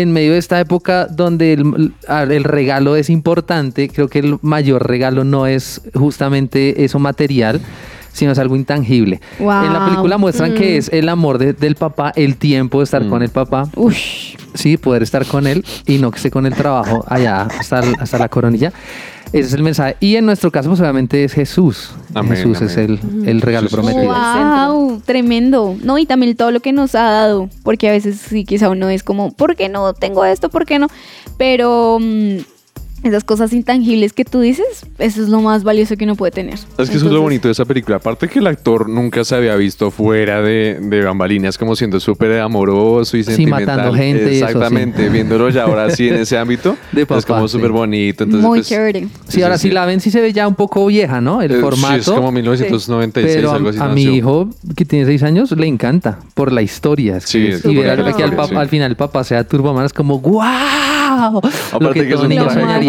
en medio de esta época donde el, el regalo es importante, creo que el mayor regalo no es justamente eso material, sino es algo intangible. Wow. En la película muestran que es el amor de- del papá, el tiempo de estar Mm. con el papá, Ush. sí, poder estar con él y no que esté con el trabajo allá hasta, hasta la coronilla. Ese es el mensaje. Y en nuestro caso, pues obviamente es Jesús. Amén, Jesús es el, el regalo prometido. Wow, tremendo. No, y también todo lo que nos ha dado, porque a veces sí, quizá uno es como, ¿por qué no tengo esto? ¿Por qué no? Pero mm, esas cosas intangibles que tú dices, eso es lo más valioso que uno puede tener. Es que eso es lo bonito de esa película. Aparte que el actor nunca se había visto fuera de, de bambalinas como siendo súper amoroso y Sí, sentimental. matando gente y eso, Exactamente. Viéndolo ya ahora sí en ese ámbito. *laughs* De es papá, como sí. súper bonito. Entonces, Muy pues, chévere. Sí, ahora sí, la ven, sí se ve ya un poco vieja, ¿no? El eh, formato. Sí, es como 1996, pero a, algo así. a mi hijo, que tiene seis años, le encanta por la historia. Es Sí, que- es y ver que al, sí. al final el papá sea Turboman es como ¡Wow! Aparte que, es todo un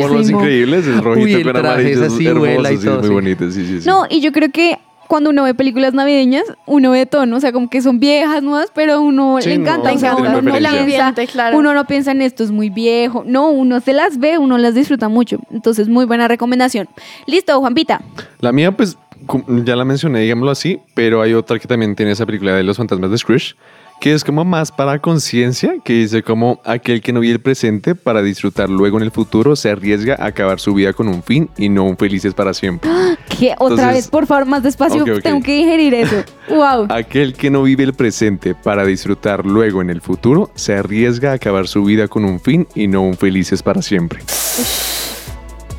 borlas increíbles, es rojito Uy, el con amarillo, es es así, hermoso, y sí, todo, es muy sí. bonito, sí, sí, sí. No, y yo creo que cuando uno ve películas navideñas, uno ve tono, o sea, como que son viejas, nuevas, pero uno Sí, le no, encanta. no o sea, uno no preferencia. piensa, claro. uno no piensa en esto es muy viejo. No, uno se las ve, uno las disfruta mucho. Entonces, muy buena recomendación. Listo, Juanpita. La mía, pues, ya la mencioné, digámoslo así, pero hay otra que también tiene esa película de los fantasmas de Scrooge, que es como más para conciencia, que dice como aquel que no vive el presente para disfrutar luego en el futuro se arriesga a acabar su vida con un fin y no un felices para siempre. *gasps* Que otra Entonces- vez, por favor, más despacio, tengo que digerir eso. *laughs* Wow. Aquel que no vive el presente para disfrutar luego en el futuro se arriesga a acabar su vida con un fin y no un felices para siempre.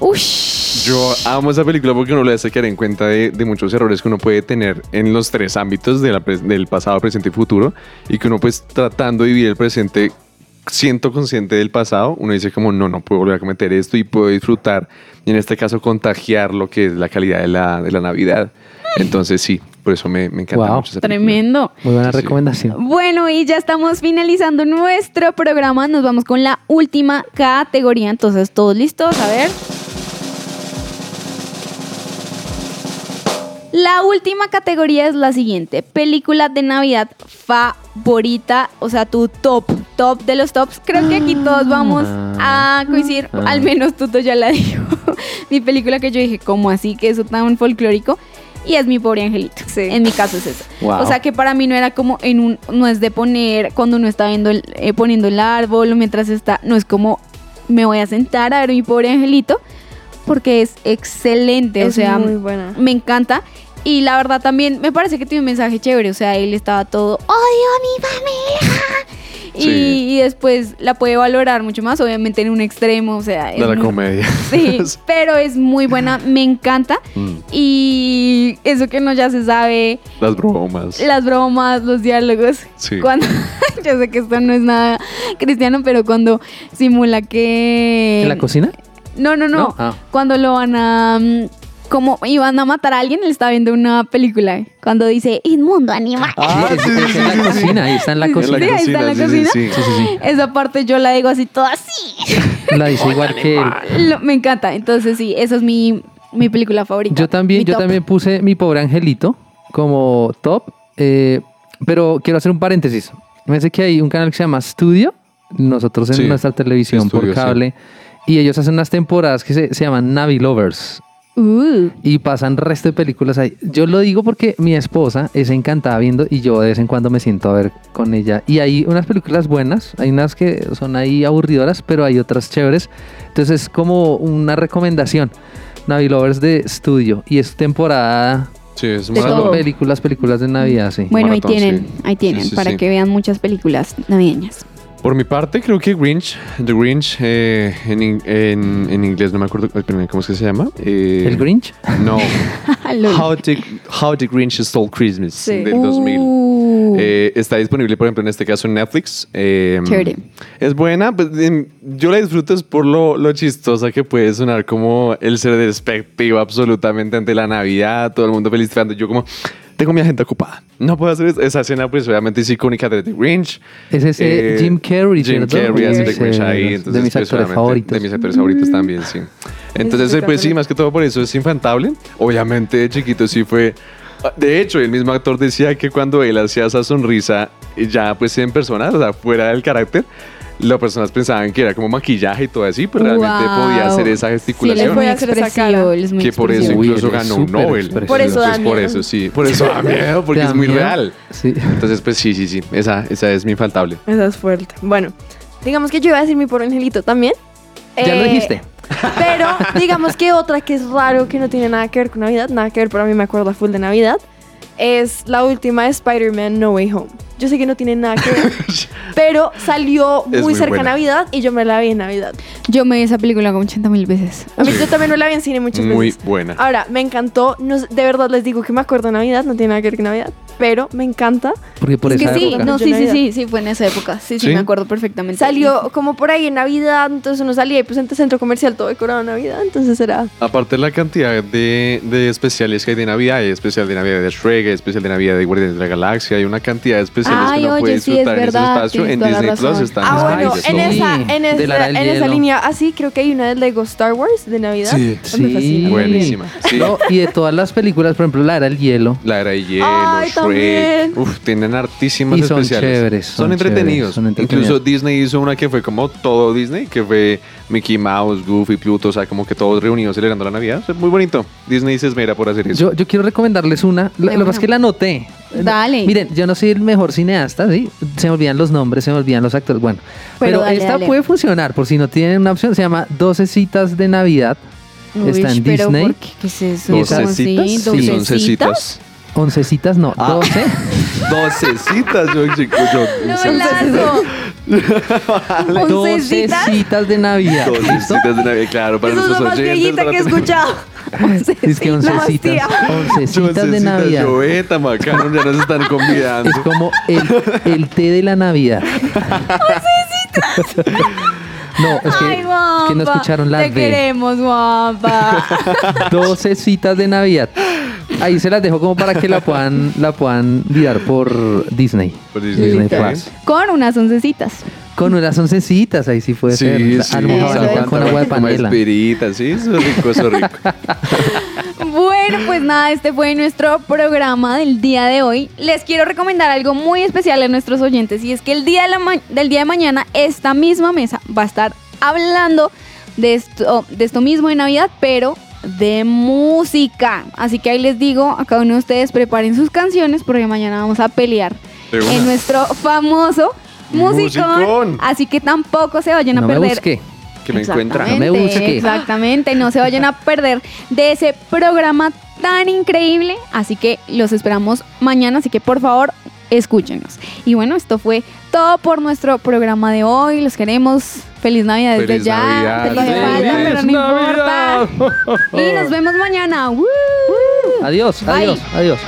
Ush. Yo amo esa película porque uno le hace caer en cuenta de, de muchos errores que uno puede tener en los tres ámbitos de la del pasado, presente y futuro y que uno pues tratando de vivir el presente siento consciente del pasado, uno dice como, no, no puedo volver a cometer esto y puedo disfrutar, y en este caso contagiar lo que es la calidad de la, de la Navidad. Entonces sí, por eso me, me encanta Wow. mucho esa. Tremendo. Muy buena Sí. recomendación. Bueno, y ya estamos finalizando nuestro programa. Nos vamos con la última categoría. Entonces, todos listos. A ver. La última categoría es la siguiente. Película de Navidad favorita. O sea, tu top. Top de los tops. Creo que aquí todos vamos a coincidir. Ah. Al menos Tuto ya la dijo. *laughs* mi película que yo dije, ¿cómo así? Que eso tan folclórico. Y es mi pobre angelito. Sí. En mi caso es eso. Wow. O sea que para mí no era como en un, no es de poner cuando uno está viendo el, eh, poniendo el árbol o mientras está, no es como me voy a sentar a ver mi pobre angelito porque es excelente, o sea, muy buena. me encanta y la verdad también me parece que tiene un mensaje chévere, o sea, él estaba todo odio a mi familia. Y, Sí. y después la puede valorar mucho más, obviamente en un extremo, o sea, es De la muy- comedia. *laughs* *laughs* Sí, pero es muy buena, me encanta. Mm, Y eso que no ya se sabe, Las bromas. las bromas, los diálogos. Sí. Cuando, *laughs* yo sé que esto no es nada cristiano, pero cuando simula que... ¿En la cocina? No, no, no. ¿No? Ah. Cuando lo van a... mm, Como iban a matar a alguien, él está viendo una película. Cuando dice, inmundo animal. Ah, es, sí, en la sí, sí. cocina, ahí está en la cocina. sí, ahí está en la sí, sí, cocina. sí. Sí, sí, sí. Esa parte yo la digo así, toda así. *laughs* La dice igual que él. Lo- me encanta. Entonces, sí, esa es mi, mi película favorita. Yo también, yo top. también puse mi pobre angelito como top, eh, pero quiero hacer un paréntesis. Me parece que hay un canal que se llama Studio, nosotros en Sí, nuestra televisión Studio, por sí. cable, y ellos hacen unas temporadas que se, se llaman Navi Lovers. Uh, Y pasan resto de películas ahí. Yo lo digo porque mi esposa es encantada viendo y yo de vez en cuando me siento a ver con ella. Y hay unas películas buenas, hay unas que son ahí aburridoras, pero hay otras chéveres. Entonces es como una recomendación. Navi Lovers de estudio. Y es temporada Sí, es De todo. películas, películas de Navidad, sí. bueno, ahí tienen, sí. ahí tienen, Sí, sí, para sí. que vean muchas películas navideñas. Por mi parte, creo que Grinch, The Grinch, eh, en, in- en, en inglés no me acuerdo cómo es que se llama. Eh, ¿El Grinch? No. *laughs* Lol. How the, How the Grinch Stole Christmas Sí. del 2000. Uh, Eh, está disponible, por ejemplo, en este caso en Netflix. Eh. Es buena, pues, yo la disfruto es por lo, lo chistosa que puede sonar como el ser despectivo absolutamente ante la Navidad, todo el mundo feliz. Yo como, tengo mi agenda ocupada. No puedo hacer eso. Esa escena, pues obviamente es icónica de The Grinch. Es ese Eh, Jim Carrey, Jim. Carrey hace The Grinch ahí. de entonces, mis pues, actores obviamente, favoritos. De mis actores favoritos también, sí. Entonces, pues sí, más que todo por eso es infantable. Obviamente, de chiquito sí fue... De hecho, el mismo actor decía que cuando él hacía esa sonrisa, ya pues en persona, o sea, fuera del carácter, las personas pensaban que era como maquillaje y todo así, pero realmente Wow. podía hacer esa Sí, gesticulación. muy Puede hacer esa cara. es muy que por eso. Uy, incluso ganó un Nobel. expresivo. Por eso da Entonces, por miedo. eso sí, por eso da miedo, porque *laughs* ¿Te es da muy miedo? real. Sí. Entonces, pues sí, sí, sí, esa, esa es mi infaltable. Esa es fuerte. Bueno, digamos que yo iba a decir mi pobre angelito también. Ya lo Eh, dijiste. Pero *laughs* digamos que otra que es raro, que no tiene nada que ver con Navidad, nada que ver, pero a mí me acuerda full de Navidad, es la última de Spider-Man No Way Home. Yo sé que no tiene nada que ver, *laughs* pero salió muy muy cerca a buena. Navidad y yo me la vi en Navidad. Yo me vi esa película como 80 mil veces. A mí yo también me la vi en cine muchas Muy veces. buena. Ahora, me encantó, no de verdad les digo que me acuerdo de Navidad, no tiene nada que ver con Navidad, pero me encanta. Porque por es que esa sí, época. no, Yo sí, sí, sí, sí, fue en esa época. Sí, sí, ¿Sí? me acuerdo perfectamente. Salió como por ahí en Navidad, entonces uno salía y pues en el centro comercial todo decorado en Navidad, entonces era... Aparte la cantidad de, de especiales que hay de Navidad, hay especial de Navidad de Shrek, hay especial de Navidad de Guardianes de la Galaxia, hay una cantidad de especiales Ay, que uno oye, puede sí, es disfrutar en ese espacio. En Disney Plus están Ah, bueno, sí. en esa, en, De esa, en esa línea así, creo que hay una de Lego Star Wars de Navidad. Sí. Sí. Buenísima. Sí. No, y de todas las películas, por ejemplo, la era el hielo. La era de hielo, Ay, también. Uf, tienen hartísimas Y son especiales. chéveres, Son, son entretenidos. chéveres, son entretenidos. Incluso Disney hizo una que fue como todo Disney, que fue Mickey Mouse, Goofy, Pluto, o sea, como que todos reunidos celebrando la Navidad. Es muy bonito. Disney se esmera por hacer eso. Yo, yo quiero recomendarles una. Lo, que pasa es que la anoté. Dale. Miren, yo no soy el mejor cineasta, ¿sí? Se me olvidan los nombres, se me olvidan los actores. Bueno, Pero pero, dale, esta dale. puede funcionar por si no tienen una opción. Se llama 12 citas de Navidad. Uy, está en pero Disney. ¿por qué? ¿Qué es eso? ¿Doce ¿Cómo así? citas? Sí, ¿Doce once citas. 11 citas, no, Ah. 12. 12 citas, yo, chico, yo. No, Lazo. 11 12 citas. de Navidad. 12 ¿Listo? citas de Navidad, claro, para Eso es lo nuestros más oyentes. viejita para que he escuchado. *laughs* Es que 11 La más citas. tía. 11 citas 12 de Navidad. Lloveta, macano, ya nos están convidando. Es como el, el té de la Navidad. *laughs* No, es que, Ay, que no escucharon la Te D. queremos, guapa. 12 *laughs* citas de Navidad. Ahí se las dejo como para que la puedan, la puedan mirar por Disney. Por Disney, Disney. Plus. Con unas oncecitas. Con unas oncecitas, ahí sí puede ser. Sí, sí. A lo mejor Eso agua es. con agua de panela. espirita, sí, eso es rico, eso es rico. *laughs* Bueno, pues nada, este fue nuestro programa del día de hoy. Les quiero recomendar algo muy especial a nuestros oyentes y es que el día de la ma- del día de mañana esta misma mesa va a estar hablando de esto, de esto mismo de Navidad, pero de música. Así que ahí les digo a cada uno de ustedes preparen sus canciones porque mañana vamos a pelear en nuestro famoso musicón. Musicón. Así que tampoco se vayan a No me perder busque. Que me encuentra. No me busque. Exactamente, no se vayan a perder de ese programa tan increíble. Así que los esperamos mañana, así que por favor escúchenos. Y bueno, esto fue todo por nuestro programa de hoy. Los queremos. Feliz Navidad desde Feliz ya. Navidad. Te lo hace falta, Feliz pero no importa. Y nos vemos mañana. ¡Woo! Adiós, Bye. adiós, adiós.